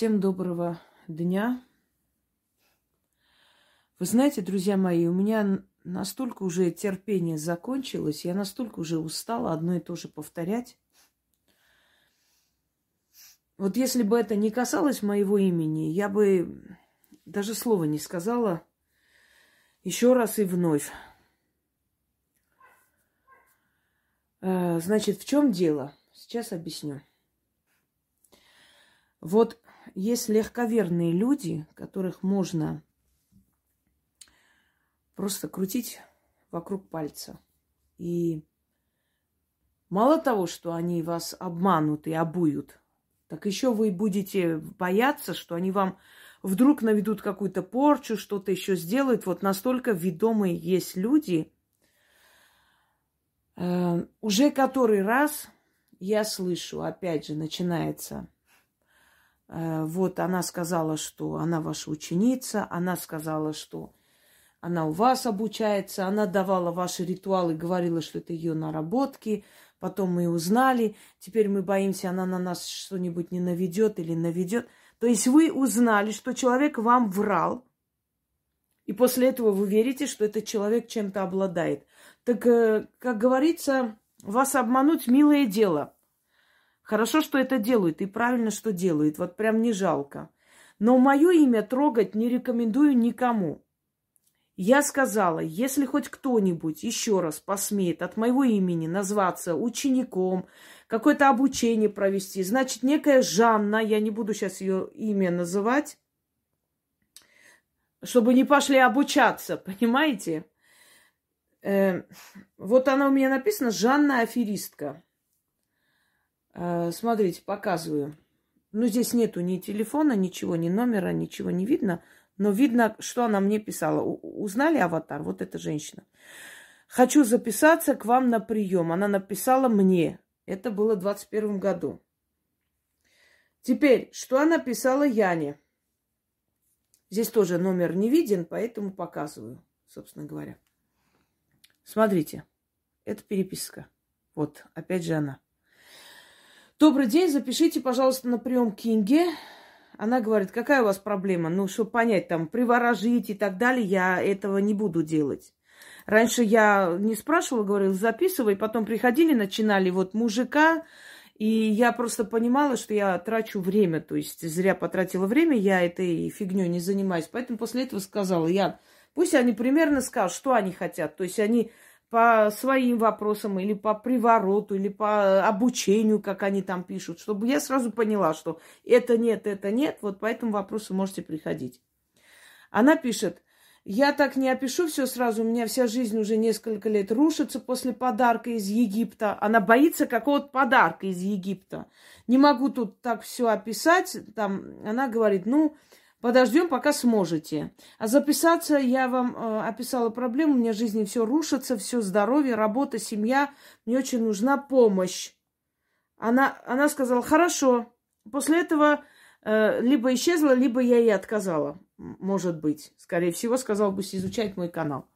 Всем доброго дня. Вы знаете, друзья мои, у меня настолько уже терпение закончилось, я настолько уже устала одно и то же повторять. Вот если бы это не касалось моего имени, я бы даже слова не сказала еще раз и вновь. Э, значит, в чем дело? Сейчас объясню. Вот есть легковерные люди, которых можно просто крутить вокруг пальца. И мало того, что они вас обманут и обуют, так еще вы будете бояться, что они вам вдруг наведут какую-то порчу, что-то еще сделают. Вот настолько ведомые есть люди. Э, уже который раз я слышу, опять же, начинается – вот она сказала, что она ваша ученица, она сказала, что она у вас обучается, она давала ваши ритуалы, говорила, что это ее наработки. Потом мы узнали, теперь мы боимся, она на нас что-нибудь не наведет или наведет. То есть вы узнали, что человек вам врал, и после этого вы верите, что этот человек чем-то обладает. Так, э, как говорится, вас обмануть милое дело – Хорошо, что это делают, и правильно, что делают. Вот прям не жалко. Но мое имя трогать не рекомендую никому. Я сказала, если хоть кто-нибудь еще раз посмеет от моего имени назваться учеником, какое-то обучение провести, значит, некая Жанна, я не буду сейчас ее имя называть, чтобы не пошли обучаться, понимаете? Э, вот она у меня написана Жанна Аферистка. Э, смотрите, показываю. Ну, здесь нету ни телефона, ничего, ни номера, ничего не видно. Но видно, что она мне писала. Узнали аватар? Вот эта женщина. Хочу записаться к вам на прием. Она написала мне. Это было в 21 году. Теперь, что она писала Яне? Здесь тоже номер не виден, поэтому показываю, собственно говоря. Смотрите, это переписка. Вот, опять же она. Добрый день, запишите, пожалуйста, на прием к Инге. Она говорит, какая у вас проблема? Ну, чтобы понять, там, приворожить и так далее, я этого не буду делать. Раньше я не спрашивала, говорила, записывай, потом приходили, начинали вот мужика, и я просто понимала, что я трачу время, то есть зря потратила время, я этой фигней не занимаюсь. Поэтому после этого сказала, я, пусть они примерно скажут, что они хотят. То есть они по своим вопросам, или по привороту, или по обучению, как они там пишут, чтобы я сразу поняла, что это нет, это нет, вот по этому вопросу можете приходить. Она пишет, я так не опишу все сразу, у меня вся жизнь уже несколько лет рушится после подарка из Египта. Она боится какого-то подарка из Египта. Не могу тут так все описать. Там она говорит, ну, Подождем, пока сможете. А записаться я вам э, описала проблему. У меня в жизни все рушится, все здоровье, работа, семья. Мне очень нужна помощь. Она, она сказала, хорошо. После этого э, либо исчезла, либо я ей отказала. Может быть. Скорее всего, сказала бы изучать мой канал.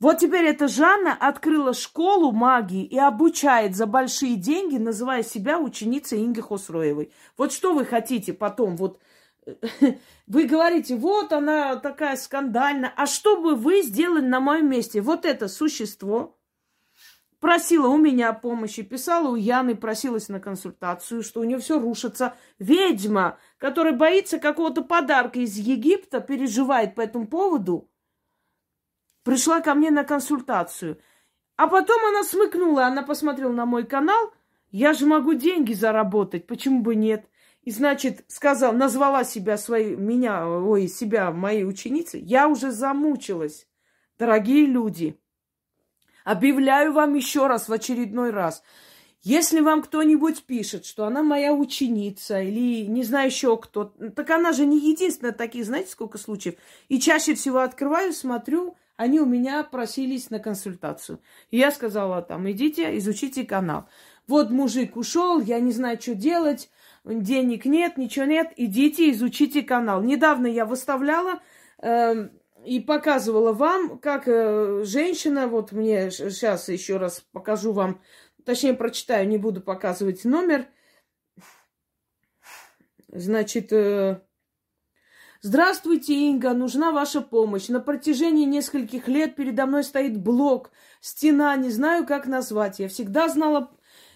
Вот теперь эта Жанна открыла школу магии и обучает за большие деньги, называя себя ученицей Инги Хосроевой. Вот что вы хотите потом? Вот вы говорите, вот она такая скандальная. А что бы вы сделали на моем месте? Вот это существо просила у меня помощи, писала у Яны, просилась на консультацию, что у нее все рушится. Ведьма, которая боится какого-то подарка из Египта, переживает по этому поводу, пришла ко мне на консультацию. А потом она смыкнула, она посмотрела на мой канал, я же могу деньги заработать, почему бы нет? И, значит, сказал, назвала себя своей, меня, ой, себя моей ученицей, я уже замучилась. Дорогие люди, объявляю вам еще раз, в очередной раз, если вам кто-нибудь пишет, что она моя ученица или не знаю еще кто, так она же не единственная таких, знаете, сколько случаев. И чаще всего открываю, смотрю, они у меня просились на консультацию. И я сказала там, идите, изучите канал. Вот мужик ушел, я не знаю, что делать, денег нет, ничего нет, идите, изучите канал. Недавно я выставляла э, и показывала вам, как э, женщина, вот мне сейчас еще раз покажу вам, точнее прочитаю, не буду показывать номер. Значит, э, Здравствуйте, Инга, нужна ваша помощь. На протяжении нескольких лет передо мной стоит блок, стена, не знаю, как назвать. Я всегда знала,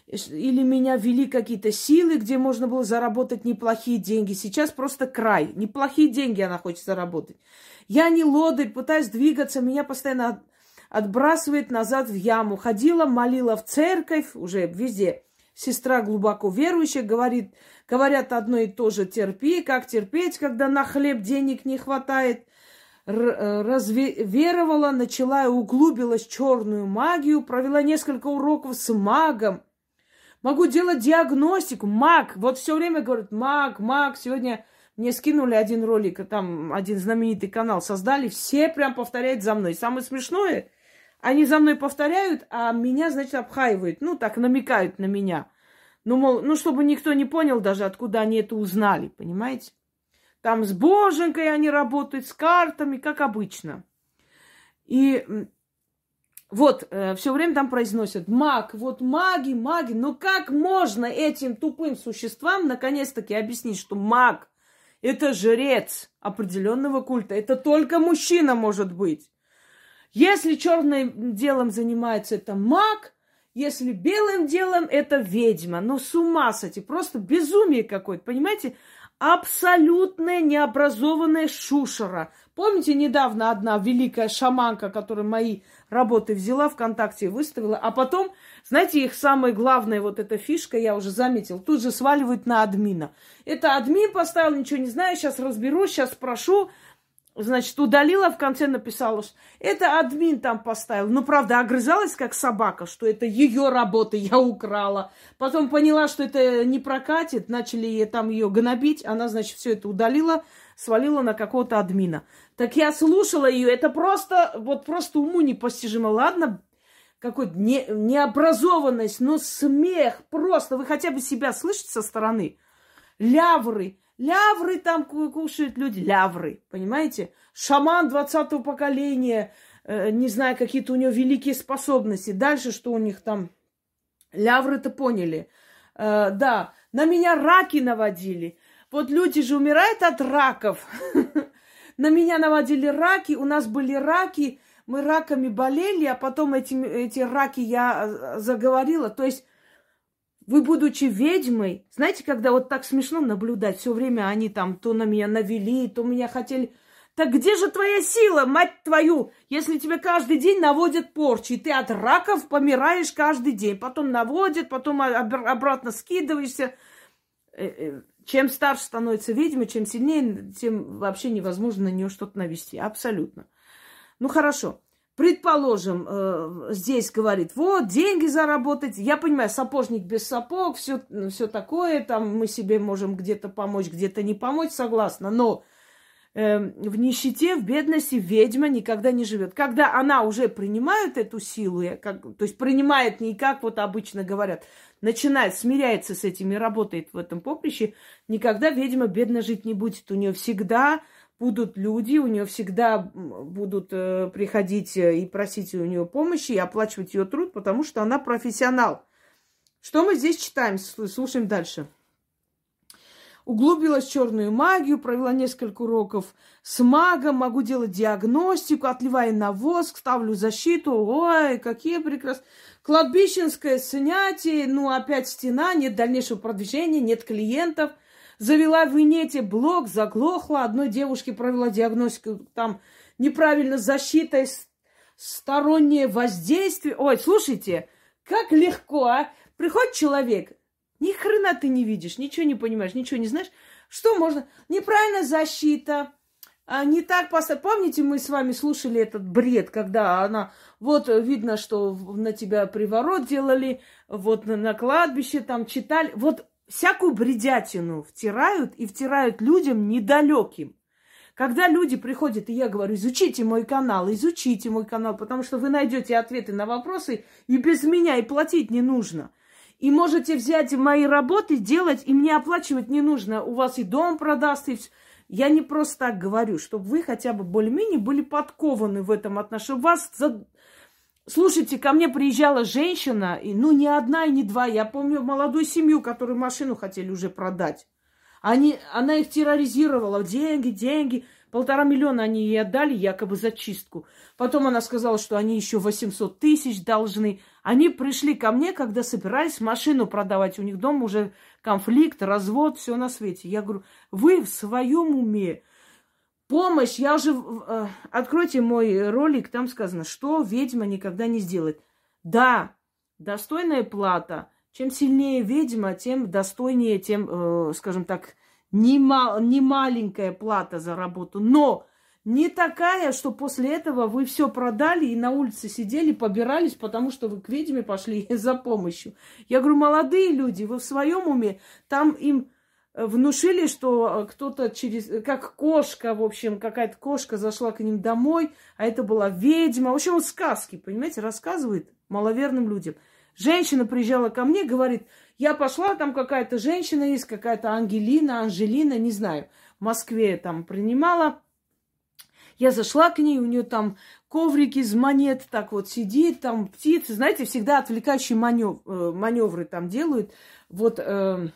или меня вели какие-то силы, где можно было заработать неплохие деньги. Сейчас просто край. Неплохие деньги она хочет заработать. Я не лодырь, пытаюсь двигаться, меня постоянно отбрасывает назад в яму. Ходила, молила в церковь, уже везде. Сестра глубоко верующая, говорит, говорят одно и то же, терпи, как терпеть, когда на хлеб денег не хватает. Э, разверовала, начала и углубилась в черную магию, провела несколько уроков с магом. Могу делать диагностику, маг. Вот все время говорят, маг, маг. Сегодня мне скинули один ролик, там один знаменитый канал создали, все прям повторяют за мной. Самое смешное, они за мной повторяют, а меня, значит, обхаивают. Ну, так, намекают на меня. Ну, мол, ну, чтобы никто не понял даже, откуда они это узнали, понимаете? Там с боженкой они работают, с картами, как обычно. И вот, э, все время там произносят маг, вот маги, маги. Но как можно этим тупым существам наконец-таки объяснить, что маг – это жрец определенного культа, это только мужчина может быть. Если черным делом занимается это маг, если белым делом это ведьма. Ну, с ума сойти, просто безумие какое-то, понимаете? абсолютная необразованная шушера. Помните, недавно одна великая шаманка, которая мои работы взяла ВКонтакте выставила, а потом, знаете, их самая главная вот эта фишка, я уже заметил, тут же сваливают на админа. Это админ поставил, ничего не знаю, сейчас разберусь, сейчас спрошу, Значит, удалила, в конце написала, что это админ там поставил. Ну, правда, огрызалась как собака, что это ее работа, я украла. Потом поняла, что это не прокатит, начали там ее гнобить. Она, значит, все это удалила, свалила на какого-то админа. Так я слушала ее, это просто, вот просто уму непостижимо. Ладно, какой-то не, необразованность, но смех просто. Вы хотя бы себя слышите со стороны? Лявры. Лявры там кушают люди, лявры, понимаете? Шаман 20-го поколения, э, не знаю, какие-то у него великие способности. Дальше что у них там? Лявры-то поняли. Э, да, на меня раки наводили. Вот люди же умирают от раков. На меня наводили раки, у нас были раки, мы раками болели, а потом эти, эти раки я э, заговорила. То есть вы, будучи ведьмой, знаете, когда вот так смешно наблюдать, все время они там то на меня навели, то меня хотели... Так где же твоя сила, мать твою, если тебе каждый день наводят порчи, и ты от раков помираешь каждый день, потом наводят, потом обратно скидываешься. Чем старше становится ведьма, чем сильнее, тем вообще невозможно на нее что-то навести. Абсолютно. Ну хорошо. Предположим, э, здесь говорит, вот, деньги заработать. Я понимаю, сапожник без сапог, все, все такое, там мы себе можем где-то помочь, где-то не помочь, согласна. Но э, в нищете, в бедности ведьма никогда не живет. Когда она уже принимает эту силу, как, то есть принимает не как вот обычно говорят, начинает, смиряется с этим и работает в этом поприще, никогда ведьма бедно жить не будет. У нее всегда будут люди, у нее всегда будут э, приходить э, и просить у нее помощи, и оплачивать ее труд, потому что она профессионал. Что мы здесь читаем? Слушаем дальше. Углубилась в черную магию, провела несколько уроков с магом, могу делать диагностику, отливаю на воск, ставлю защиту. Ой, какие прекрасные. Кладбищенское снятие, ну опять стена, нет дальнейшего продвижения, нет клиентов – завела в инете блог, заглохла. Одной девушке провела диагностику, там неправильно защита, стороннее воздействие. Ой, слушайте, как легко, а? Приходит человек, ни хрена ты не видишь, ничего не понимаешь, ничего не знаешь. Что можно? Неправильная защита, а не так поставить. Помните, мы с вами слушали этот бред, когда она, вот видно, что на тебя приворот делали, вот на, на кладбище там читали. Вот всякую бредятину втирают и втирают людям недалеким. Когда люди приходят, и я говорю, изучите мой канал, изучите мой канал, потому что вы найдете ответы на вопросы, и без меня и платить не нужно. И можете взять мои работы, делать, и мне оплачивать не нужно. У вас и дом продаст, и все. Я не просто так говорю, чтобы вы хотя бы более-менее были подкованы в этом отношении. Вас за... Слушайте, ко мне приезжала женщина, и, ну, не одна и не два. Я помню молодую семью, которую машину хотели уже продать. Они, она их терроризировала. Деньги, деньги. Полтора миллиона они ей отдали якобы за чистку. Потом она сказала, что они еще 800 тысяч должны. Они пришли ко мне, когда собирались машину продавать. У них дома уже конфликт, развод, все на свете. Я говорю, вы в своем уме. Помощь, я уже... Э, откройте мой ролик, там сказано, что ведьма никогда не сделает. Да, достойная плата. Чем сильнее ведьма, тем достойнее, тем, э, скажем так, не, не маленькая плата за работу. Но не такая, что после этого вы все продали и на улице сидели, побирались, потому что вы к ведьме пошли за помощью. Я говорю, молодые люди, вы в своем уме, там им внушили, что кто-то через, как кошка, в общем, какая-то кошка зашла к ним домой, а это была ведьма. В общем, он сказки, понимаете, рассказывает маловерным людям. Женщина приезжала ко мне, говорит, я пошла, там какая-то женщина есть, какая-то Ангелина, Анжелина, не знаю, в Москве там принимала. Я зашла к ней, у нее там коврик из монет, так вот сидит, там птицы, знаете, всегда отвлекающие манев, э, маневры там делают. Вот э,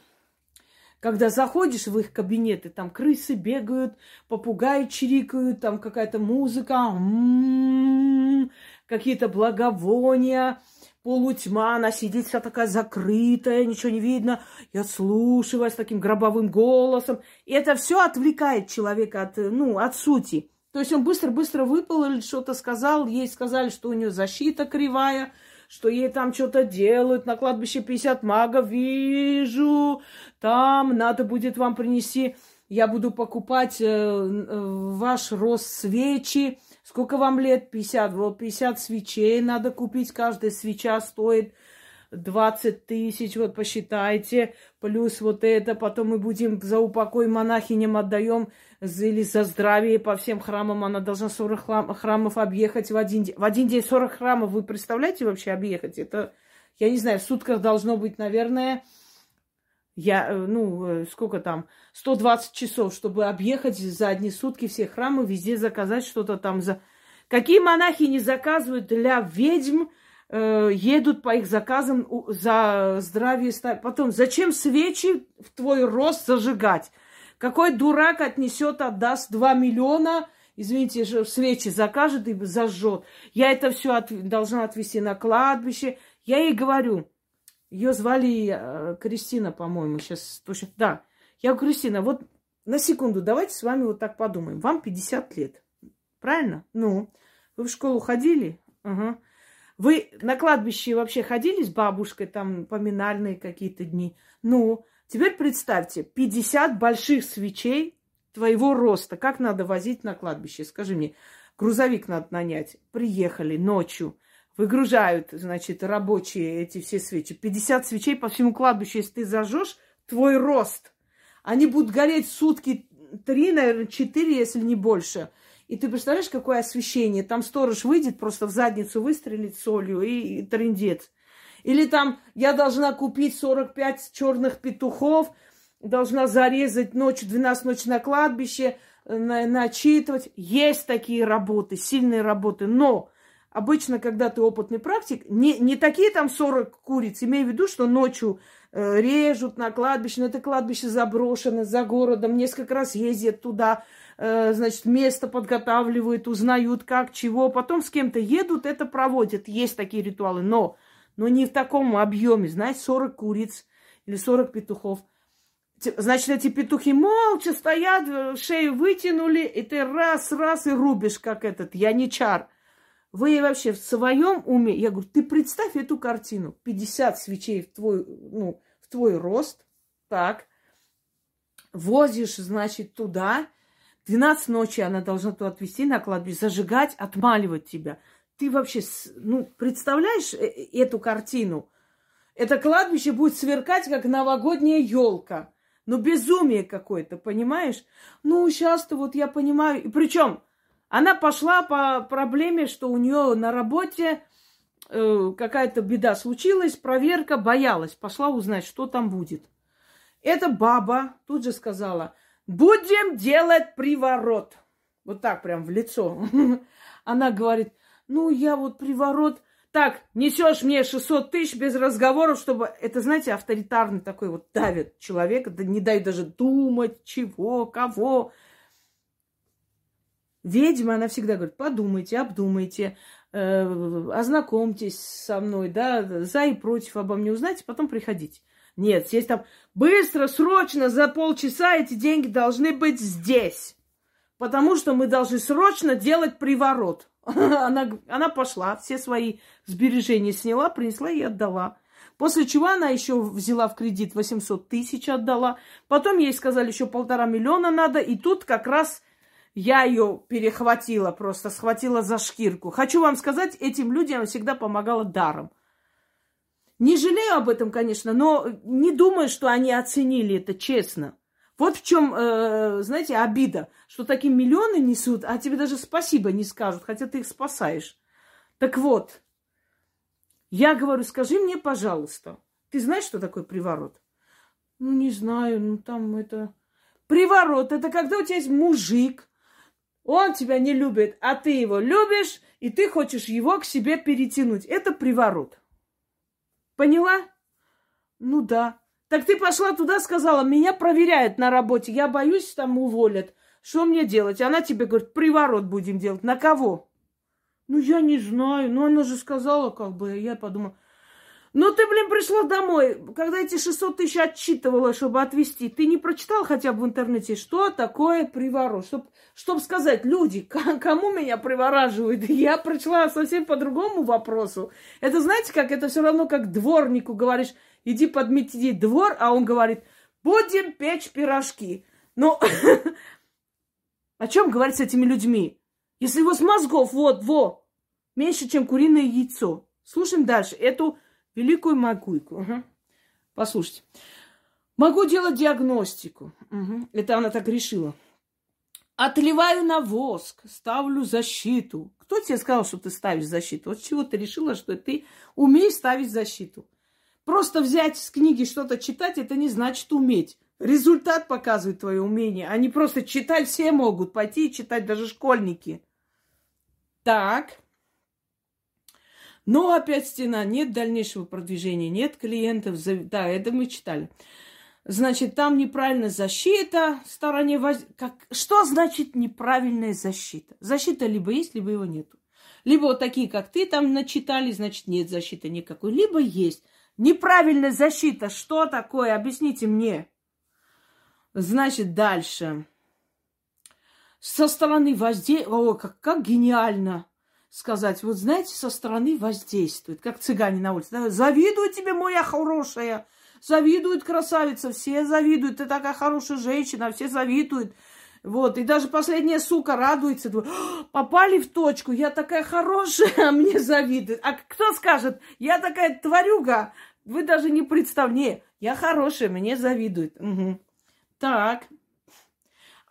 когда заходишь в их кабинеты, там крысы бегают, попугаи чирикают, там какая-то музыка, м-м-м, какие-то благовония, полутьма, она сидит вся такая закрытая, ничего не видно. Я слушаю с таким гробовым голосом. И это все отвлекает человека от, ну, от сути. То есть он быстро-быстро выпал или что-то сказал, ей сказали, что у нее защита кривая, что ей там что-то делают, на кладбище 50 магов, вижу, там надо будет вам принести, я буду покупать э, э, ваш рост свечи, сколько вам лет? 50, вот 50 свечей надо купить, каждая свеча стоит 20 тысяч, вот посчитайте, плюс вот это, потом мы будем за упокой монахиням отдаем или за здравие по всем храмам, она должна 40 храмов объехать в один день. В один день 40 храмов, вы представляете вообще объехать? Это, я не знаю, в сутках должно быть, наверное, я, э, ну, э, сколько там, 120 часов, чтобы объехать за одни сутки все храмы, везде заказать что-то там за... Какие монахи не заказывают для ведьм, едут по их заказам за здравие. Потом, зачем свечи в твой рост зажигать? Какой дурак отнесет, отдаст 2 миллиона, извините, свечи закажет и зажжет. Я это все от, должна отвезти на кладбище. Я ей говорю, ее звали э, Кристина, по-моему, сейчас точно. Да, я говорю, Кристина, вот на секунду, давайте с вами вот так подумаем. Вам 50 лет, правильно? Ну, вы в школу ходили? Ага. Вы на кладбище вообще ходили с бабушкой, там поминальные какие-то дни? Ну, теперь представьте, 50 больших свечей твоего роста. Как надо возить на кладбище? Скажи мне, грузовик надо нанять. Приехали ночью, выгружают, значит, рабочие эти все свечи. 50 свечей по всему кладбищу, если ты зажжешь, твой рост. Они будут гореть сутки три, наверное, четыре, если не больше. И ты представляешь, какое освещение? Там сторож выйдет, просто в задницу выстрелит солью и, и трендец. Или там я должна купить 45 черных петухов, должна зарезать ночью, 12 ночи на кладбище, на, начитывать. Есть такие работы, сильные работы. Но обычно, когда ты опытный практик, не, не такие там 40 куриц, имею в виду, что ночью э, режут на кладбище, но это кладбище заброшено за городом, несколько раз ездят туда, Э, значит, место подготавливают, узнают как, чего, потом с кем-то едут, это проводят. Есть такие ритуалы, но, но не в таком объеме, знаете, 40 куриц или 40 петухов. Значит, эти петухи молча стоят, э, шею вытянули, и ты раз-раз и рубишь, как этот яничар. Вы вообще в своем уме, я говорю, ты представь эту картину. 50 свечей в твой, ну, в твой рост, так, возишь, значит, туда, 12 ночи она должна туда отвезти на кладбище, зажигать, отмаливать тебя. Ты вообще, ну, представляешь э, э, эту картину? Это кладбище будет сверкать, как новогодняя елка. Ну, безумие какое-то, понимаешь? Ну, сейчас-то вот я понимаю. И причем она пошла по проблеме, что у нее на работе э, какая-то беда случилась, проверка, боялась. Пошла узнать, что там будет. Эта баба тут же сказала – будем делать приворот. Вот так прям в лицо. Она говорит, ну я вот приворот, Так, несешь мне 600 тысяч без разговоров, чтобы... Это, знаете, авторитарный такой вот давит человека, да не дай даже думать, чего, кого. Ведьма, она всегда говорит, подумайте, обдумайте, э, ознакомьтесь со мной, да, за и против обо мне узнайте, потом приходите. Нет, здесь там быстро, срочно, за полчаса эти деньги должны быть здесь. Потому что мы должны срочно делать приворот. Она, она пошла, все свои сбережения сняла, принесла и отдала. После чего она еще взяла в кредит 800 тысяч, отдала. Потом ей сказали, еще полтора миллиона надо. И тут как раз я ее перехватила, просто схватила за шкирку. Хочу вам сказать, этим людям всегда помогала даром. Не жалею об этом, конечно, но не думаю, что они оценили это честно. Вот в чем, э, знаете, обида, что такие миллионы несут, а тебе даже спасибо не скажут, хотя ты их спасаешь. Так вот, я говорю, скажи мне, пожалуйста, ты знаешь, что такое приворот? Ну, не знаю, ну там это... Приворот – это когда у тебя есть мужик, он тебя не любит, а ты его любишь, и ты хочешь его к себе перетянуть. Это приворот. Поняла? Ну да. Так ты пошла туда, сказала, меня проверяют на работе, я боюсь, там уволят. Что мне делать? Она тебе говорит, приворот будем делать. На кого? Ну, я не знаю. Ну, она же сказала, как бы, я подумала, ну, ты, блин, пришла домой, когда эти 600 тысяч отчитывала, чтобы отвезти. Ты не прочитал хотя бы в интернете, что такое приворот? Чтоб, чтоб сказать, люди, кому меня привораживают? Я прочла совсем по другому вопросу. Это знаете, как это все равно, как дворнику говоришь, иди подмети двор, а он говорит, будем печь пирожки. Ну, о чем говорить с этими людьми? Если его с мозгов, вот, во, меньше, чем куриное яйцо. Слушаем дальше. Эту Великую Макуйку. Угу. Послушайте. Могу делать диагностику. Угу. Это она так решила. Отливаю на воск, ставлю защиту. Кто тебе сказал, что ты ставишь защиту? Вот чего ты решила, что ты умеешь ставить защиту? Просто взять с книги что-то читать, это не значит уметь. Результат показывает твое умение. Они просто читать все могут. Пойти и читать даже школьники. Так. Но опять стена, нет дальнейшего продвижения, нет клиентов. Да, это мы читали. Значит, там неправильная защита стороне воз... как... Что значит неправильная защита? Защита либо есть, либо его нету. Либо вот такие, как ты там начитали, значит, нет защиты никакой. Либо есть. Неправильная защита. Что такое? Объясните мне. Значит, дальше. Со стороны воздействия... О, как, как гениально сказать, вот знаете, со стороны воздействует, как цыгане на улице. Завидую тебе, моя хорошая, завидует красавица, все завидуют, ты такая хорошая женщина, все завидуют. Вот, и даже последняя сука радуется, думает, попали в точку, я такая хорошая, а мне завидуют. А кто скажет, я такая тварюга, вы даже не представляете, я хорошая, мне завидуют. Угу. Так,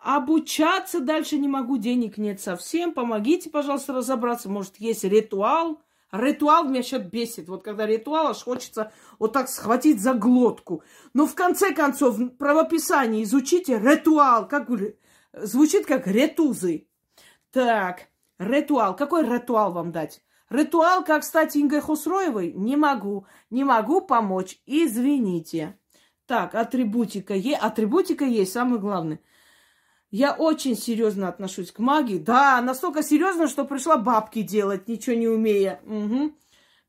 Обучаться дальше не могу, денег нет совсем. Помогите, пожалуйста, разобраться. Может, есть ритуал. Ритуал меня сейчас бесит. Вот когда ритуал, аж хочется вот так схватить за глотку. Но в конце концов, в правописании изучите ритуал. Как звучит как ретузы. Так, ритуал. Какой ритуал вам дать? Ритуал, как стать Ингой Хусроевой? Не могу. Не могу помочь. Извините. Так, атрибутика есть. Атрибутика есть, самое главное. Я очень серьезно отношусь к магии. Да, настолько серьезно, что пришла бабки делать, ничего не умея. Угу.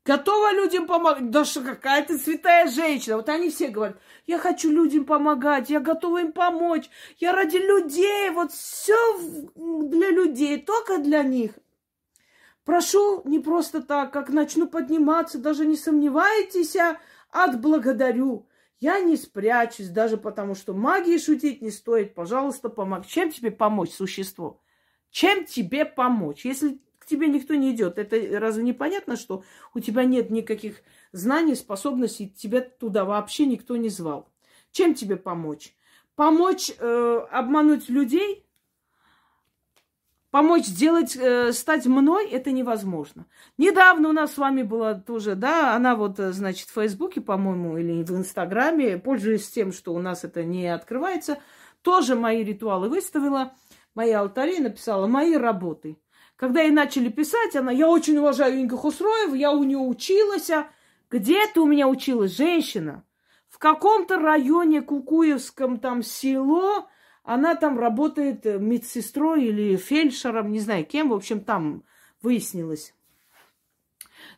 Готова людям помогать. Да что какая ты святая женщина. Вот они все говорят, я хочу людям помогать, я готова им помочь. Я ради людей, вот все для людей, только для них. Прошу не просто так, как начну подниматься, даже не сомневайтесь, а отблагодарю. Я не спрячусь, даже потому что магии шутить не стоит. Пожалуйста, помог. Чем тебе помочь, существо? Чем тебе помочь? Если к тебе никто не идет, это разве не понятно, что у тебя нет никаких знаний, способностей, тебя туда вообще никто не звал? Чем тебе помочь? Помочь э, обмануть людей? Помочь сделать, э, стать мной, это невозможно. Недавно у нас с вами была тоже, да, она вот, э, значит, в Фейсбуке, по-моему, или в Инстаграме, пользуясь тем, что у нас это не открывается, тоже мои ритуалы выставила, мои алтари, написала мои работы. Когда ей начали писать, она, я очень уважаю Инга Хусроева, я у нее училась. А где ты у меня училась, женщина? В каком-то районе Кукуевском там село, она там работает медсестрой или фельдшером, не знаю кем, в общем, там выяснилось.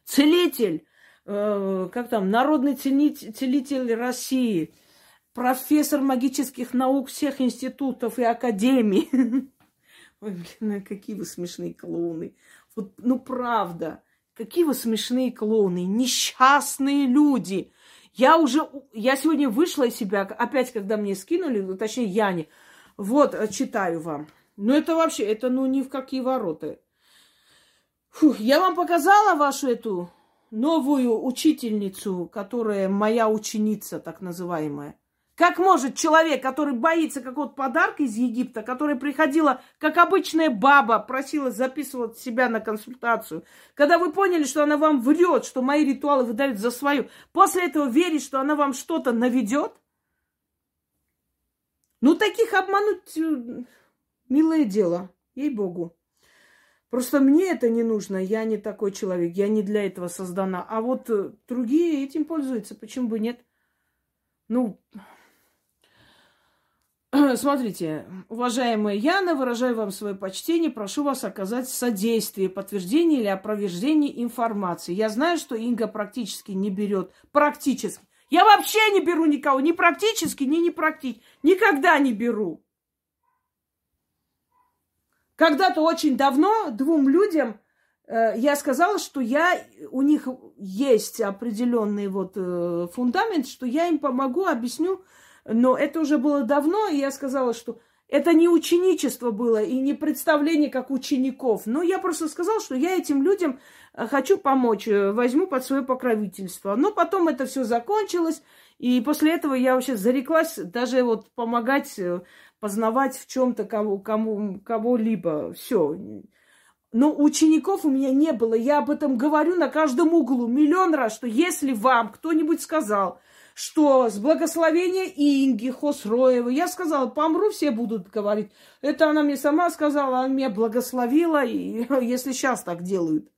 Целитель, э, как там, народный целитель России, профессор магических наук всех институтов и академий. Ой, блин, ну какие вы смешные клоуны. Вот, ну правда, какие вы смешные клоуны, несчастные люди. Я уже, я сегодня вышла из себя, опять, когда мне скинули, ну, точнее, Яне. Вот, э, читаю вам. Ну, это вообще, это ну ни в какие ворота. Фух, я вам показала вашу эту новую учительницу, которая моя ученица, так называемая. Как может человек, который боится какого-то подарка из Египта, которая приходила, как обычная баба, просила записывать себя на консультацию, когда вы поняли, что она вам врет, что мои ритуалы выдают за свою, после этого верить, что она вам что-то наведет? Ну, таких обмануть э, милое дело, ей-богу. Просто мне это не нужно, я не такой человек, я не для этого создана. А вот э, другие этим пользуются, почему бы нет? Ну, смотрите, уважаемая Яна, выражаю вам свое почтение, прошу вас оказать содействие, подтверждение или опроверждение информации. Я знаю, что Инга практически не берет, практически. Я вообще не беру никого, ни практически, ни не практически. Никогда не беру. Когда-то очень давно двум людям э, я сказала, что я, у них есть определенный вот э, фундамент, что я им помогу, объясню. Но это уже было давно, и я сказала, что это не ученичество было и не представление как учеников. Но я просто сказала, что я этим людям э, хочу помочь, э, возьму под свое покровительство. Но потом это все закончилось, и после этого я вообще зареклась даже вот помогать э, познавать в чем-то кого, кому, кого-либо. Все. Но учеников у меня не было. Я об этом говорю на каждом углу миллион раз, что если вам кто-нибудь сказал, что с благословения Инги Хосроевой, я сказала, помру, все будут говорить. Это она мне сама сказала, она меня благословила, и если сейчас так делают.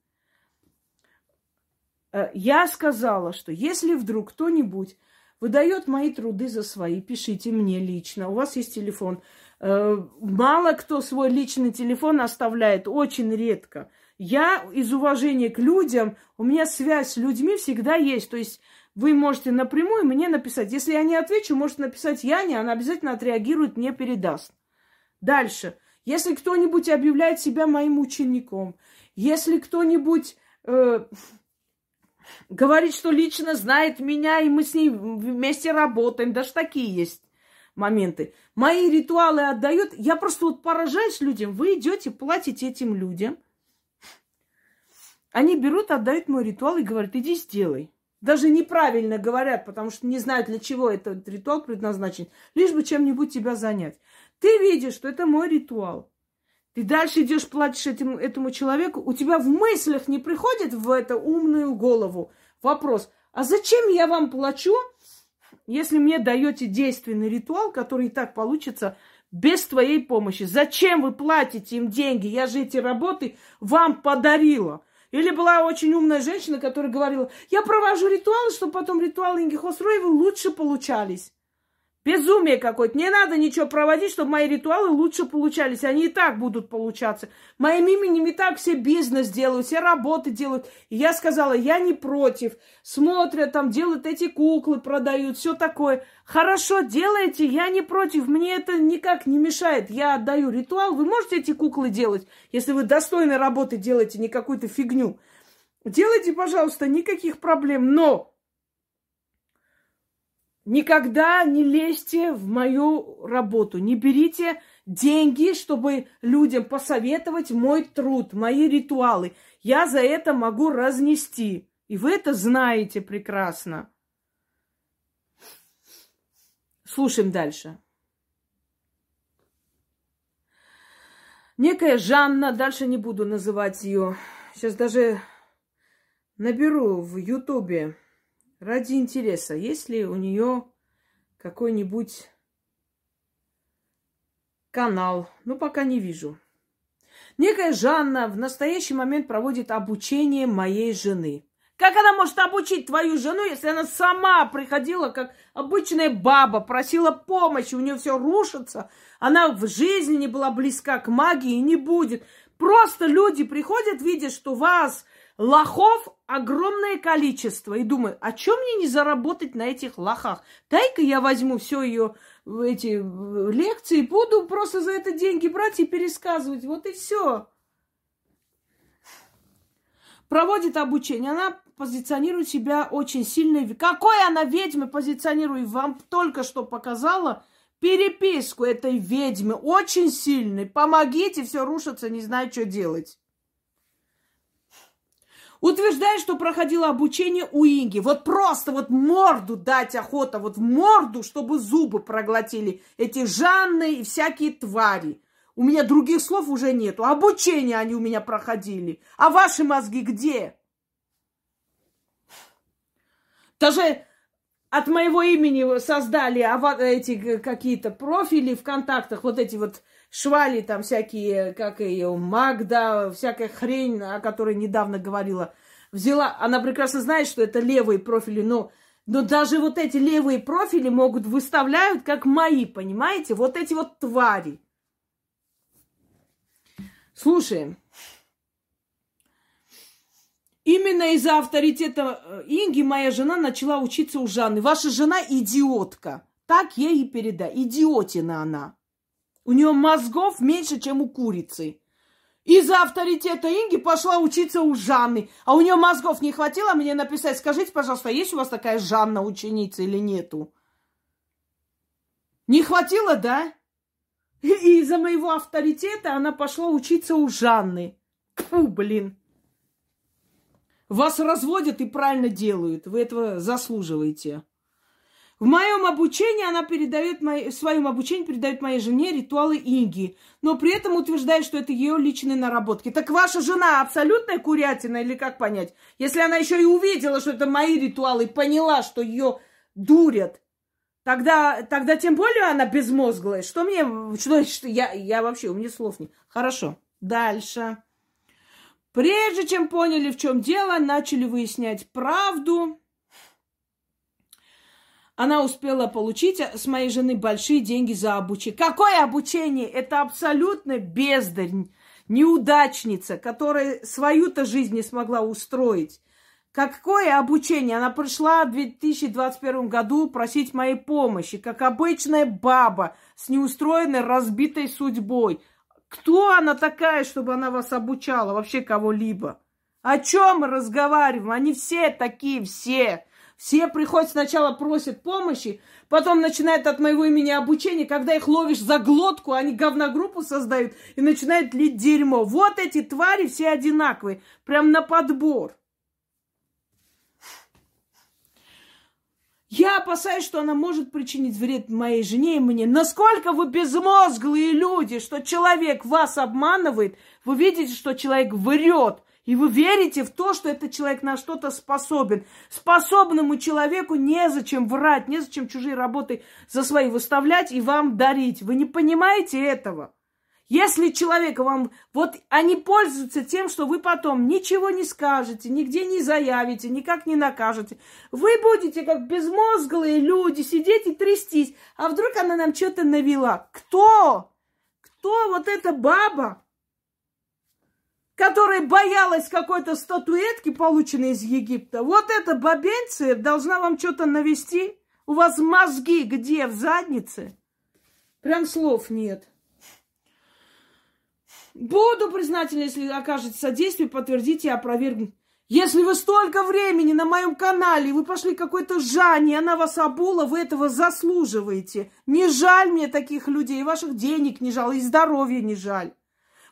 Э, я сказала, что если вдруг кто-нибудь выдает мои труды за свои, пишите мне лично. У вас есть телефон. Э, мало кто свой личный телефон оставляет, очень редко. Я из уважения к людям, у меня связь с людьми всегда есть. То есть вы можете напрямую мне написать. Если я не отвечу, можете написать Яне, она обязательно отреагирует, мне передаст. Дальше. Если кто-нибудь объявляет себя моим учеником, если кто-нибудь э, Говорит, что лично знает меня, и мы с ней вместе работаем. Даже такие есть моменты. Мои ритуалы отдают. Я просто вот поражаюсь людям. Вы идете, платите этим людям. Они берут, отдают мой ритуал и говорят, иди сделай. Даже неправильно говорят, потому что не знают, для чего этот ритуал предназначен. Лишь бы чем-нибудь тебя занять. Ты видишь, что это мой ритуал. Ты дальше идешь, платишь этим, этому человеку, у тебя в мыслях не приходит в эту умную голову вопрос, а зачем я вам плачу, если мне даете действенный ритуал, который и так получится без твоей помощи? Зачем вы платите им деньги? Я же эти работы вам подарила. Или была очень умная женщина, которая говорила, я провожу ритуалы, чтобы потом ритуалы Инги Хосроевой лучше получались. Безумие какое-то. Не надо ничего проводить, чтобы мои ритуалы лучше получались. Они и так будут получаться. Моим именем и так все бизнес делают, все работы делают. И я сказала, я не против. Смотрят, там делают эти куклы, продают, все такое. Хорошо, делайте, я не против. Мне это никак не мешает. Я отдаю ритуал. Вы можете эти куклы делать, если вы достойной работы делаете, не какую-то фигню. Делайте, пожалуйста, никаких проблем. Но Никогда не лезьте в мою работу, не берите деньги, чтобы людям посоветовать мой труд, мои ритуалы. Я за это могу разнести. И вы это знаете прекрасно. Слушаем дальше. Некая Жанна, дальше не буду называть ее. Сейчас даже наберу в Ютубе ради интереса, есть ли у нее какой-нибудь канал. Ну, пока не вижу. некая Жанна в настоящий момент проводит обучение моей жены. Как она может обучить твою жену, если она сама приходила как обычная баба, просила помощи, у нее все рушится, она в жизни не была близка к магии и не будет. Просто люди приходят, видят, что вас, лохов, огромное количество, и думают, а чем мне не заработать на этих лохах? Дай-ка я возьму все ее эти лекции, буду просто за это деньги брать и пересказывать. Вот и все проводит обучение, она позиционирует себя очень сильной. Какой она ведьмы позиционирует? Вам только что показала переписку этой ведьмы. Очень сильной. Помогите, все рушится, не знаю, что делать. Утверждает, что проходила обучение у Инги. Вот просто вот морду дать охота, вот в морду, чтобы зубы проглотили эти Жанны и всякие твари. У меня других слов уже нету. Обучение они у меня проходили. А ваши мозги где? Даже от моего имени создали эти какие-то профили в контактах, вот эти вот швали там всякие, как ее, Магда, всякая хрень, о которой недавно говорила. Взяла, она прекрасно знает, что это левые профили, но, но даже вот эти левые профили могут выставляют как мои, понимаете? Вот эти вот твари. Слушаем. Именно из-за авторитета э, Инги моя жена начала учиться у Жанны. Ваша жена идиотка. Так ей и передай. Идиотина она. У нее мозгов меньше, чем у курицы. Из-за авторитета Инги пошла учиться у Жанны. А у нее мозгов не хватило мне написать, скажите, пожалуйста, есть у вас такая Жанна ученица или нету? Не хватило, да? И из-за моего авторитета она пошла учиться у Жанны. Фу, блин. Вас разводят и правильно делают. Вы этого заслуживаете. В моем обучении она передает, моей, в своем обучении передает моей жене ритуалы Инги, но при этом утверждает, что это ее личные наработки. Так ваша жена абсолютная курятина или как понять? Если она еще и увидела, что это мои ритуалы, и поняла, что ее дурят, тогда, тогда тем более она безмозглая. Что мне, что, я, я вообще, у меня слов нет. Хорошо, дальше. Прежде чем поняли, в чем дело, начали выяснять правду. Она успела получить с моей жены большие деньги за обучение. Какое обучение? Это абсолютно бездарь, неудачница, которая свою-то жизнь не смогла устроить. Какое обучение? Она пришла в 2021 году просить моей помощи, как обычная баба с неустроенной, разбитой судьбой. Кто она такая, чтобы она вас обучала, вообще кого-либо? О чем мы разговариваем? Они все такие, все. Все приходят сначала просят помощи, потом начинают от моего имени обучение. Когда их ловишь за глотку, они говногруппу создают и начинают лить дерьмо. Вот эти твари все одинаковые, прям на подбор. Я опасаюсь, что она может причинить вред моей жене и мне. Насколько вы безмозглые люди, что человек вас обманывает, вы видите, что человек врет, и вы верите в то, что этот человек на что-то способен. Способному человеку незачем врать, незачем чужие работы за свои выставлять и вам дарить. Вы не понимаете этого? Если человек вам... Вот они пользуются тем, что вы потом ничего не скажете, нигде не заявите, никак не накажете. Вы будете как безмозглые люди сидеть и трястись. А вдруг она нам что-то навела? Кто? Кто вот эта баба? Которая боялась какой-то статуэтки, полученной из Египта. Вот эта бабенция должна вам что-то навести. У вас мозги где? В заднице? Прям слов нет. Буду признательна, если окажете содействие, подтвердите и опровергните. Если вы столько времени на моем канале, вы пошли какой-то Жанне, она вас обула, вы этого заслуживаете. Не жаль мне таких людей, ваших денег не жаль, и здоровья не жаль.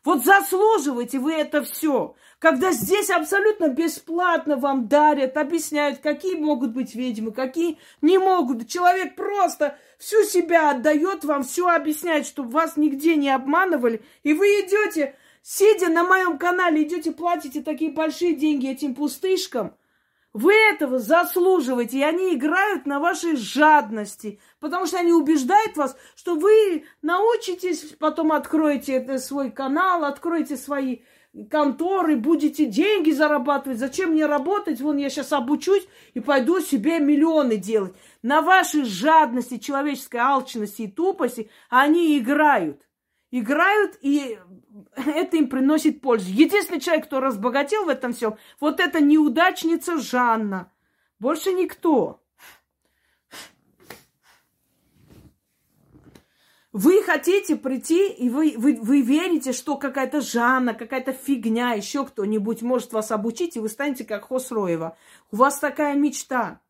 Вот заслуживаете вы это все. Когда здесь абсолютно бесплатно вам дарят, объясняют, какие могут быть ведьмы, какие не могут. Человек просто всю себя отдает вам, все объясняет, чтобы вас нигде не обманывали. И вы идете, сидя на моем канале, идете, платите такие большие деньги этим пустышкам. Вы этого заслуживаете, и они играют на вашей жадности, потому что они убеждают вас, что вы научитесь, потом откроете свой канал, откроете свои конторы, будете деньги зарабатывать. Зачем мне работать? Вон я сейчас обучусь и пойду себе миллионы делать. На вашей жадности, человеческой алчности и тупости они играют. Играют, и это им приносит пользу. Единственный человек, кто разбогател в этом всем, вот эта неудачница Жанна. Больше никто. Вы хотите прийти, и вы, вы, вы верите, что какая-то Жанна, какая-то фигня, еще кто-нибудь может вас обучить, и вы станете как Хосроева. У вас такая мечта.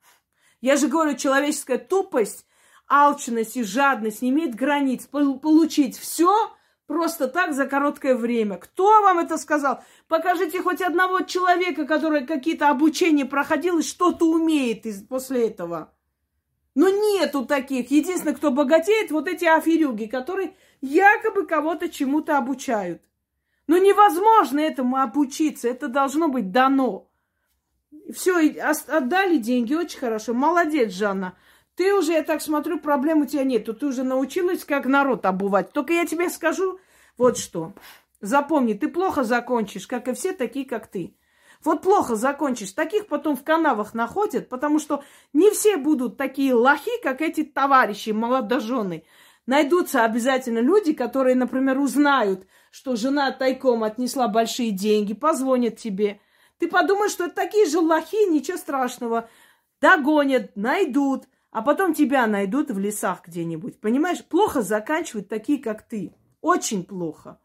Я же говорю, человеческая тупость, алчность и жадность не имеет границ. Получить все просто так за короткое время. Кто вам это сказал? Покажите хоть одного человека, который какие-то обучения проходил и что-то умеет из, после этого. Но нету таких. Единственное, кто богатеет, вот эти аферюги, которые якобы кого-то чему-то обучают. Но невозможно этому обучиться. Это должно быть дано. Все, отдали деньги, очень хорошо. Молодец, Жанна. Ты уже, я так смотрю, проблем у тебя нету. Ты уже научилась, как народ обувать. Только я тебе скажу вот что. Запомни, ты плохо закончишь, как и все такие, как ты. Вот плохо закончишь. Таких потом в канавах находят, потому что не все будут такие лохи, как эти товарищи молодожены. Найдутся обязательно люди, которые, например, узнают, что жена тайком отнесла большие деньги, позвонят тебе. Ты подумаешь, что это такие же лохи, ничего страшного. Догонят, найдут, а потом тебя найдут в лесах где-нибудь. Понимаешь, плохо заканчивают такие, как ты. Очень плохо.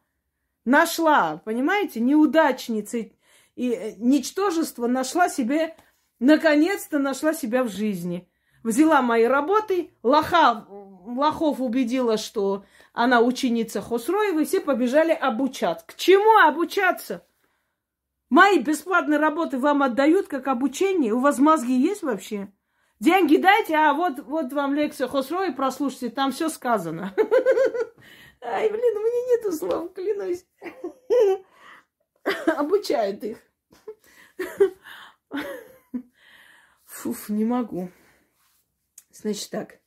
Нашла, понимаете, неудачницы и э, ничтожество нашла себе, наконец-то нашла себя в жизни. Взяла мои работы, лоха, лохов убедила, что она ученица Хосроева, и все побежали обучаться. К чему обучаться? Мои бесплатные работы вам отдают как обучение? У вас мозги есть вообще? Деньги дайте, а вот, вот вам лекция Хосроя, прослушайте, там все сказано. Ай, блин, у меня нету слов, клянусь. Обучают их. Фуф, не могу. Значит так.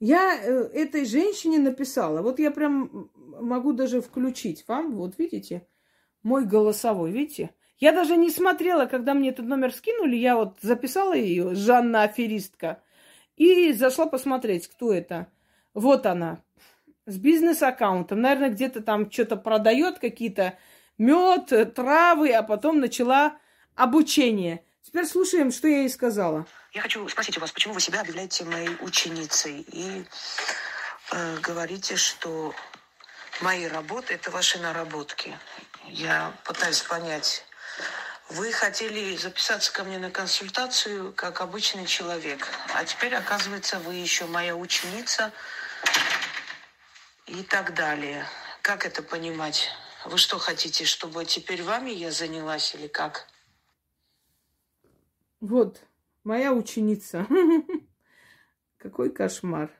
Я э, этой женщине написала. Вот я прям могу даже включить вам. Вот видите, мой голосовой, видите? Я даже не смотрела, когда мне этот номер скинули. Я вот записала ее, Жанна Аферистка. И зашла посмотреть, кто это. Вот она. С бизнес-аккаунтом. Наверное, где-то там что-то продает, какие-то мед, э, травы, а потом начала обучение. Теперь слушаем, что я ей сказала. Я хочу спросить у вас, почему вы себя объявляете моей ученицей и э, говорите, что мои работы это ваши наработки. Я пытаюсь понять. Вы хотели записаться ко мне на консультацию как обычный человек, а теперь, оказывается, вы еще моя ученица и так далее. Как это понимать? Вы что хотите, чтобы теперь вами я занялась или как? Вот, моя ученица. Какой кошмар.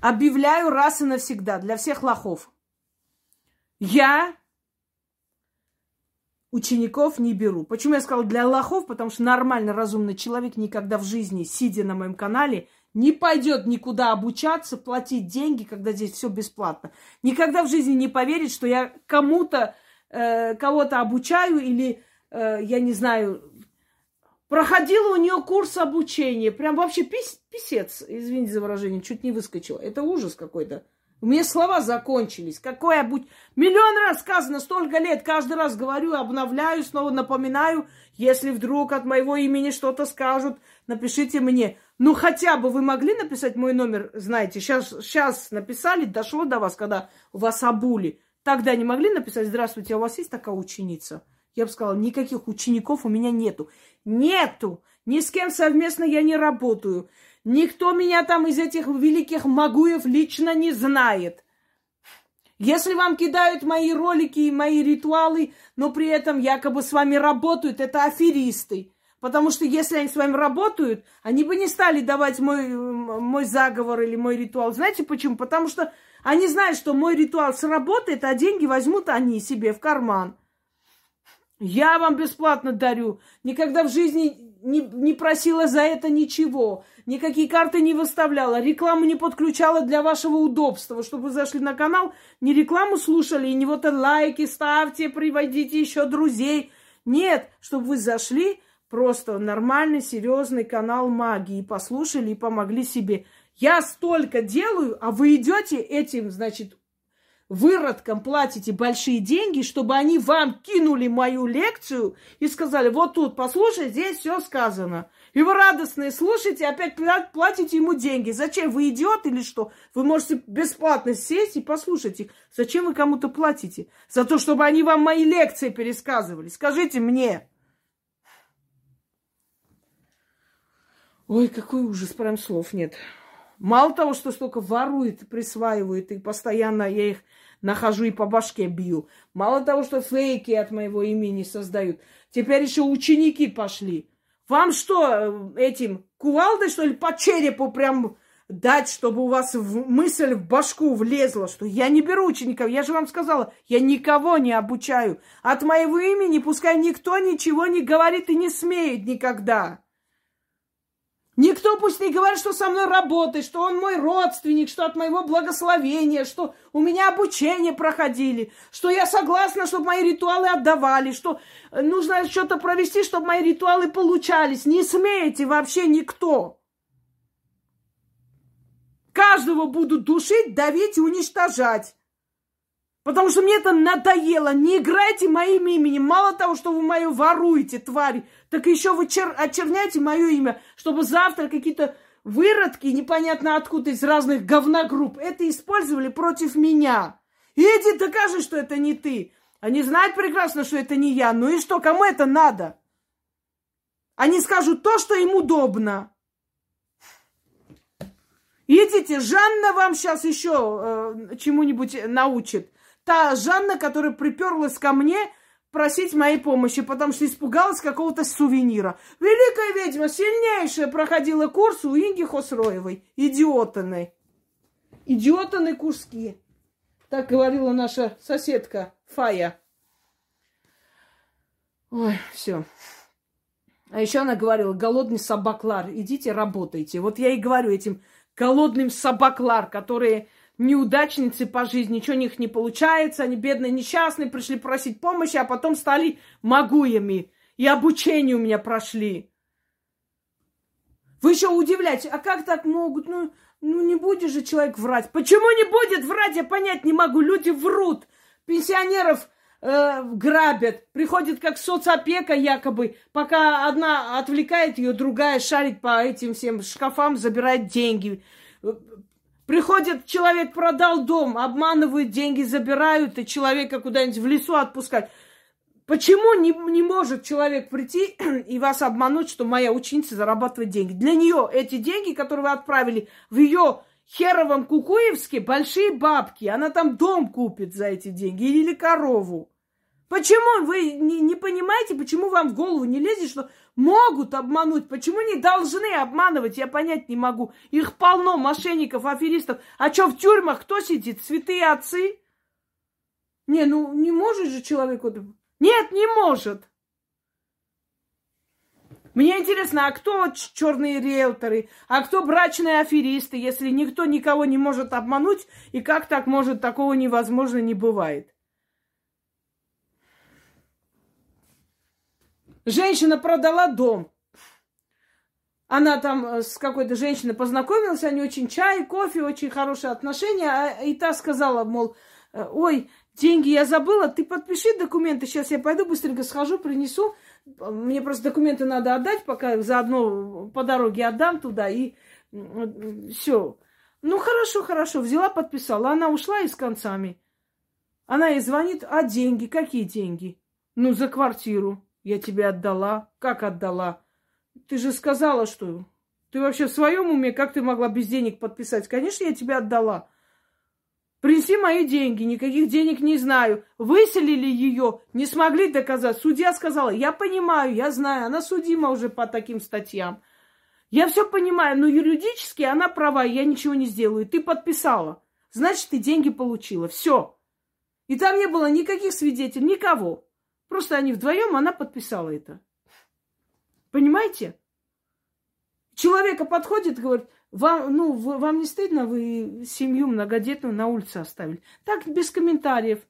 Объявляю раз и навсегда для всех лохов. Я учеников не беру. Почему я сказала для лохов? Потому что нормально разумный человек никогда в жизни, сидя на моем канале, не пойдет никуда обучаться, платить деньги, когда здесь все бесплатно. Никогда в жизни не поверит, что я кому-то, э, кого-то обучаю или, э, я не знаю, проходила у нее курс обучения. Прям вообще пис, писец, извините за выражение, чуть не выскочила. Это ужас какой-то. У меня слова закончились. Какое будь... Миллион раз сказано, столько лет, каждый раз говорю, обновляю, снова напоминаю. Если вдруг от моего имени что-то скажут, напишите мне. Ну, хотя бы вы могли написать мой номер, знаете, сейчас, сейчас написали, дошло до вас, когда вас обули. Тогда не могли написать, здравствуйте, а у вас есть такая ученица? Я бы сказала, никаких учеников у меня нету. Нету! Ни с кем совместно я не работаю. Никто меня там из этих великих магуев лично не знает. Если вам кидают мои ролики и мои ритуалы, но при этом якобы с вами работают, это аферисты. Потому что если они с вами работают, они бы не стали давать мой, мой заговор или мой ритуал. Знаете почему? Потому что они знают, что мой ритуал сработает, а деньги возьмут они себе в карман. Я вам бесплатно дарю. Никогда в жизни не, не просила за это ничего. Никакие карты не выставляла. Рекламу не подключала для вашего удобства. Чтобы вы зашли на канал, не рекламу слушали, и не вот лайки ставьте, приводите еще друзей. Нет, чтобы вы зашли, просто нормальный, серьезный канал магии, послушали и помогли себе. Я столько делаю, а вы идете этим, значит, выродкам платите большие деньги, чтобы они вам кинули мою лекцию и сказали, вот тут, послушай, здесь все сказано. И вы радостные слушаете, опять платите ему деньги. Зачем? Вы идиот или что? Вы можете бесплатно сесть и послушать их. Зачем вы кому-то платите? За то, чтобы они вам мои лекции пересказывали. Скажите мне. Ой, какой ужас, прям слов нет. Мало того, что столько ворует, присваивает, и постоянно я их нахожу и по башке бью. Мало того, что фейки от моего имени создают, теперь еще ученики пошли. Вам что, э, этим кувалдой, что ли, по черепу прям дать, чтобы у вас в мысль в башку влезла, что я не беру учеников. Я же вам сказала, я никого не обучаю. От моего имени пускай никто ничего не говорит и не смеет никогда. Никто пусть не говорит, что со мной работает, что он мой родственник, что от моего благословения, что у меня обучение проходили, что я согласна, чтобы мои ритуалы отдавали, что нужно что-то провести, чтобы мои ритуалы получались. Не смеете вообще никто. Каждого буду душить, давить и уничтожать. Потому что мне это надоело. Не играйте моим именем. Мало того, что вы мое воруете, твари, так еще вы чер... очерняете мое имя, чтобы завтра какие-то выродки, непонятно откуда, из разных говногрупп, это использовали против меня. Иди докажи, что это не ты. Они знают прекрасно, что это не я. Ну и что, кому это надо? Они скажут то, что им удобно. Идите, Жанна вам сейчас еще э, чему-нибудь научит та Жанна, которая приперлась ко мне просить моей помощи, потому что испугалась какого-то сувенира. Великая ведьма, сильнейшая, проходила курс у Инги Хосроевой. Идиотаны. Идиотаны куски. Так говорила наша соседка Фая. Ой, все. А еще она говорила, голодный собаклар, идите работайте. Вот я и говорю этим голодным собаклар, которые неудачницы по жизни, ничего у них не получается, они бедные, несчастные, пришли просить помощи, а потом стали магуями. И обучение у меня прошли. Вы еще удивляете, а как так могут? Ну, ну не будет же человек врать. Почему не будет врать, я понять не могу. Люди врут. Пенсионеров э, грабят. Приходит как соцопека якобы. Пока одна отвлекает ее, другая шарит по этим всем шкафам, забирает деньги. Приходит человек, продал дом, обманывают, деньги забирают, и человека куда-нибудь в лесу отпускать. Почему не, не может человек прийти и вас обмануть, что моя ученица зарабатывает деньги? Для нее эти деньги, которые вы отправили в ее херовом Кукуевске, большие бабки. Она там дом купит за эти деньги или корову. Почему вы не, не понимаете, почему вам в голову не лезет, что могут обмануть? Почему не должны обманывать? Я понять не могу. Их полно, мошенников, аферистов. А что в тюрьмах кто сидит? Святые отцы? Не, ну не может же человек... Нет, не может. Мне интересно, а кто черные риэлторы, а кто брачные аферисты, если никто никого не может обмануть, и как так может, такого невозможно не бывает? Женщина продала дом. Она там э, с какой-то женщиной познакомилась, они очень чай, кофе, очень хорошие отношения. А, и та сказала, мол, «Э, ой, деньги я забыла, ты подпиши документы, сейчас я пойду быстренько схожу, принесу. Мне просто документы надо отдать, пока заодно по дороге отдам туда, и все. Ну, хорошо, хорошо, взяла, подписала. Она ушла и с концами. Она ей звонит, а деньги? Какие деньги? Ну, за квартиру. Я тебе отдала. Как отдала? Ты же сказала, что... Ты вообще в своем уме? Как ты могла без денег подписать? Конечно, я тебе отдала. Принеси мои деньги, никаких денег не знаю. Выселили ее, не смогли доказать. Судья сказала, я понимаю, я знаю, она судима уже по таким статьям. Я все понимаю, но юридически она права, я ничего не сделаю. Ты подписала. Значит, ты деньги получила. Все. И там не было никаких свидетелей, никого. Просто они вдвоем, она подписала это. Понимаете? Человека подходит говорит, вам, ну, вам не стыдно, вы семью многодетную на улице оставили? Так, без комментариев.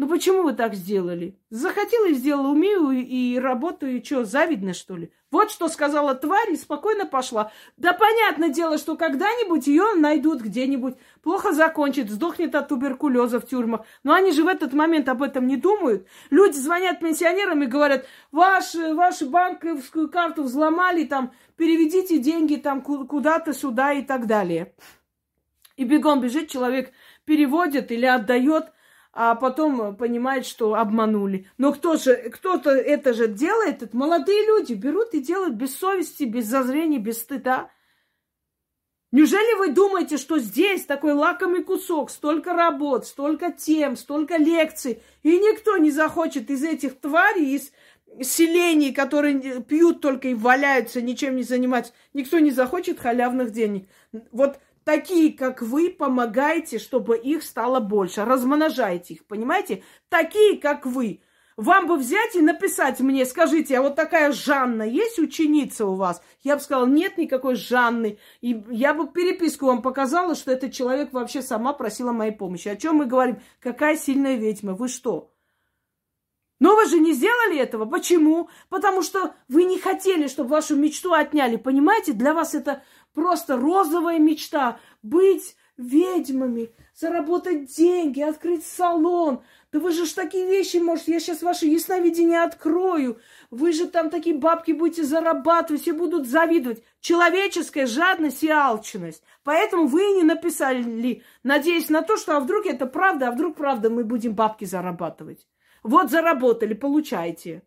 Ну почему вы так сделали? Захотела и сделала, умею и работаю, и что, завидно, что ли? Вот что сказала тварь и спокойно пошла. Да понятное дело, что когда-нибудь ее найдут где-нибудь, плохо закончит, сдохнет от туберкулеза в тюрьмах. Но они же в этот момент об этом не думают. Люди звонят пенсионерам и говорят, Ваш, вашу банковскую карту взломали, там, переведите деньги там куда-то сюда и так далее. И бегом бежит человек, переводит или отдает – а потом понимает, что обманули. Но кто же, кто-то это же делает, это молодые люди берут и делают без совести, без зазрения, без стыда. Неужели вы думаете, что здесь такой лакомый кусок, столько работ, столько тем, столько лекций, и никто не захочет из этих тварей, из селений, которые пьют только и валяются, ничем не занимаются, никто не захочет халявных денег. Вот Такие, как вы, помогаете, чтобы их стало больше. Размножайте их, понимаете? Такие, как вы. Вам бы взять и написать мне, скажите, а вот такая Жанна есть ученица у вас? Я бы сказала, нет никакой Жанны. И я бы переписку вам показала, что этот человек вообще сама просила моей помощи. О чем мы говорим? Какая сильная ведьма? Вы что? Но вы же не сделали этого. Почему? Потому что вы не хотели, чтобы вашу мечту отняли. Понимаете, для вас это просто розовая мечта. Быть ведьмами, заработать деньги, открыть салон. Да вы же ж такие вещи можете. Я сейчас ваше ясновидение открою. Вы же там такие бабки будете зарабатывать, все будут завидовать. Человеческая жадность и алчность. Поэтому вы не написали, надеясь на то, что а вдруг это правда, а вдруг правда мы будем бабки зарабатывать. Вот заработали, получайте.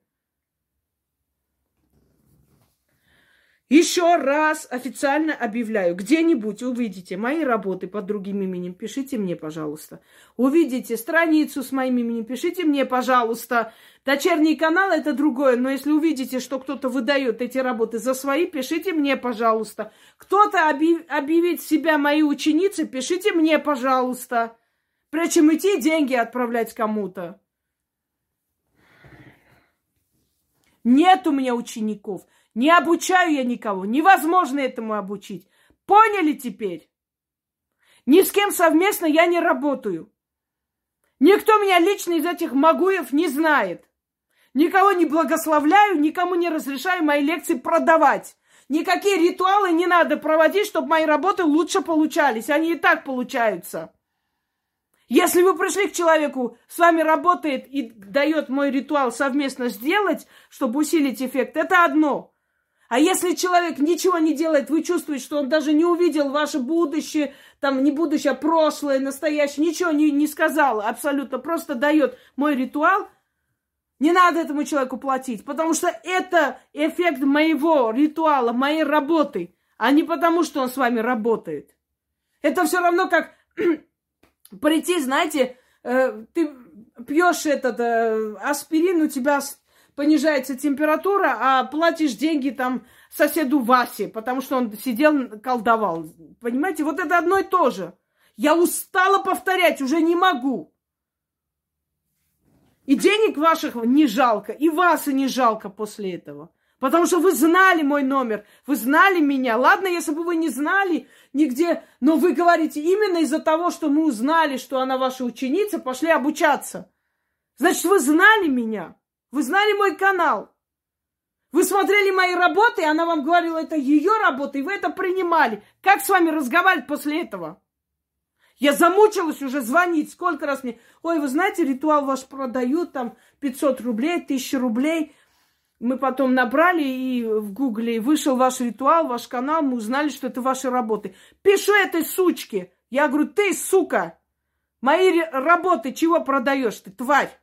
Еще раз официально объявляю, где-нибудь увидите мои работы под другим именем, пишите мне, пожалуйста. Увидите страницу с моим именем, пишите мне, пожалуйста. Дочерний канал это другое, но если увидите, что кто-то выдает эти работы за свои, пишите мне, пожалуйста. Кто-то объяв... объявит себя моей ученицей, пишите мне, пожалуйста. Прежде чем идти деньги отправлять кому-то. Нет у меня учеников. Не обучаю я никого. Невозможно этому обучить. Поняли теперь? Ни с кем совместно я не работаю. Никто меня лично из этих магуев не знает. Никого не благословляю, никому не разрешаю мои лекции продавать. Никакие ритуалы не надо проводить, чтобы мои работы лучше получались. Они и так получаются. Если вы пришли к человеку, с вами работает и дает мой ритуал совместно сделать, чтобы усилить эффект, это одно. А если человек ничего не делает, вы чувствуете, что он даже не увидел ваше будущее, там не будущее, а прошлое, настоящее, ничего не, не сказал абсолютно, просто дает мой ритуал, не надо этому человеку платить, потому что это эффект моего ритуала, моей работы, а не потому, что он с вами работает. Это все равно как прийти, знаете, э, ты пьешь этот э, аспирин, у тебя понижается температура, а платишь деньги там соседу Васе, потому что он сидел, колдовал. Понимаете, вот это одно и то же. Я устала повторять, уже не могу. И денег ваших не жалко, и вас и не жалко после этого. Потому что вы знали мой номер, вы знали меня. Ладно, если бы вы не знали нигде, но вы говорите, именно из-за того, что мы узнали, что она ваша ученица, пошли обучаться. Значит, вы знали меня, вы знали мой канал. Вы смотрели мои работы, и она вам говорила, это ее работа, и вы это принимали. Как с вами разговаривать после этого? Я замучилась уже звонить. Сколько раз мне... Ой, вы знаете, ритуал ваш продают, там 500 рублей, 1000 рублей мы потом набрали и в гугле, вышел ваш ритуал, ваш канал, мы узнали, что это ваши работы. Пишу этой сучке. Я говорю, ты, сука, мои работы чего продаешь ты, тварь?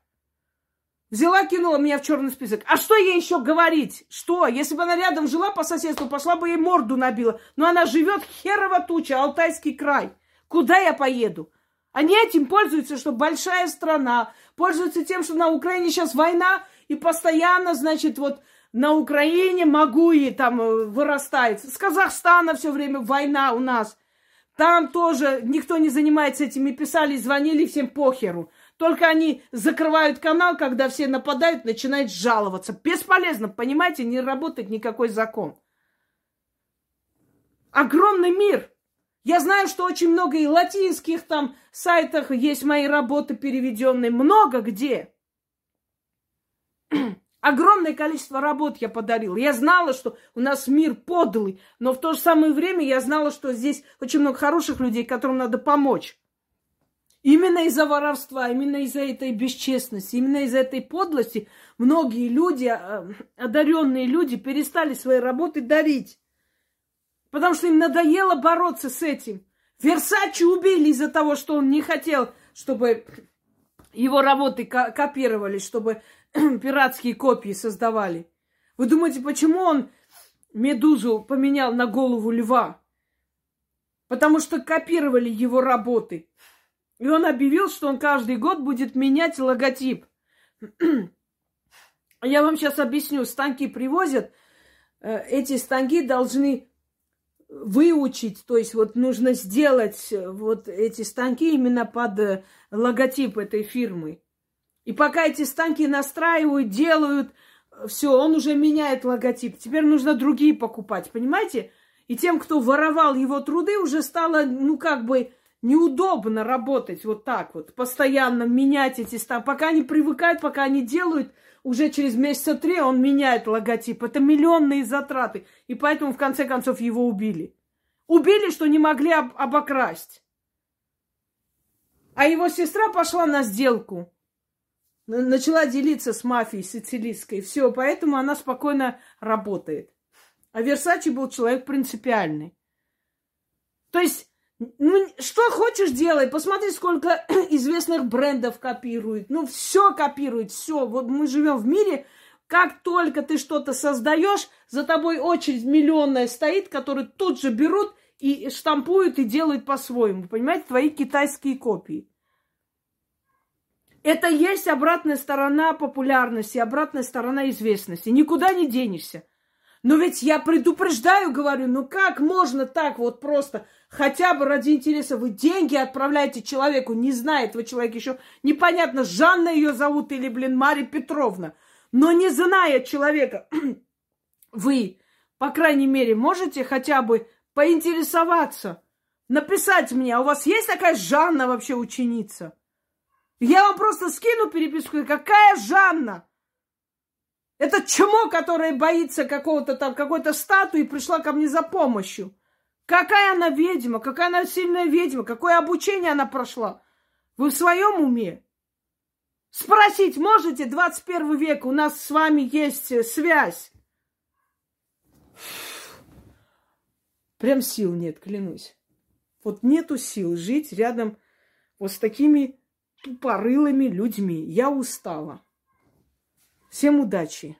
Взяла, кинула меня в черный список. А что ей еще говорить? Что? Если бы она рядом жила по соседству, пошла бы ей морду набила. Но она живет херова туча, Алтайский край. Куда я поеду? Они этим пользуются, что большая страна, пользуются тем, что на Украине сейчас война, и постоянно, значит, вот на Украине могу и там э, вырастает. С Казахстана все время война у нас. Там тоже никто не занимается этим. И писали, звонили, всем похеру. Только они закрывают канал, когда все нападают, начинают жаловаться. Бесполезно, понимаете, не работает никакой закон. Огромный мир. Я знаю, что очень много и латинских там сайтах есть мои работы переведенные. Много где. Огромное количество работ я подарила. Я знала, что у нас мир подлый, но в то же самое время я знала, что здесь очень много хороших людей, которым надо помочь. Именно из-за воровства, именно из-за этой бесчестности, именно из-за этой подлости многие люди, а, одаренные люди, перестали свои работы дарить. Потому что им надоело бороться с этим. Версачи убили из-за того, что он не хотел, чтобы его работы копировали, чтобы пиратские копии создавали. Вы думаете, почему он Медузу поменял на голову льва? Потому что копировали его работы. И он объявил, что он каждый год будет менять логотип. Я вам сейчас объясню. Станки привозят. Э, эти станки должны выучить, то есть вот нужно сделать вот эти станки именно под э, логотип этой фирмы. И пока эти станки настраивают, делают, все, он уже меняет логотип. Теперь нужно другие покупать, понимаете? И тем, кто воровал его труды, уже стало, ну, как бы неудобно работать вот так вот, постоянно менять эти станки. Пока они привыкают, пока они делают, уже через месяца три он меняет логотип. Это миллионные затраты. И поэтому, в конце концов, его убили. Убили, что не могли об- обокрасть. А его сестра пошла на сделку начала делиться с мафией сицилийской. Все, поэтому она спокойно работает. А Версачи был человек принципиальный. То есть, ну, что хочешь делай. Посмотри, сколько известных брендов копирует. Ну, все копирует, все. Вот мы живем в мире, как только ты что-то создаешь, за тобой очередь миллионная стоит, которые тут же берут и штампуют и делают по-своему. Понимаете, твои китайские копии. Это есть обратная сторона популярности, обратная сторона известности. Никуда не денешься. Но ведь я предупреждаю, говорю, ну как можно так вот просто, хотя бы ради интереса, вы деньги отправляете человеку, не знает вы человек еще, непонятно, Жанна ее зовут или, блин, Мария Петровна, но не зная человека, вы, по крайней мере, можете хотя бы поинтересоваться, написать мне, а у вас есть такая Жанна вообще ученица? Я вам просто скину переписку. Какая Жанна? Это чмо, которая боится какого-то там, какой-то статуи, пришла ко мне за помощью. Какая она ведьма, какая она сильная ведьма, какое обучение она прошла. Вы в своем уме? Спросить можете, 21 век, у нас с вами есть э, связь. Прям сил нет, клянусь. Вот нету сил жить рядом вот с такими тупорылыми людьми. Я устала. Всем удачи!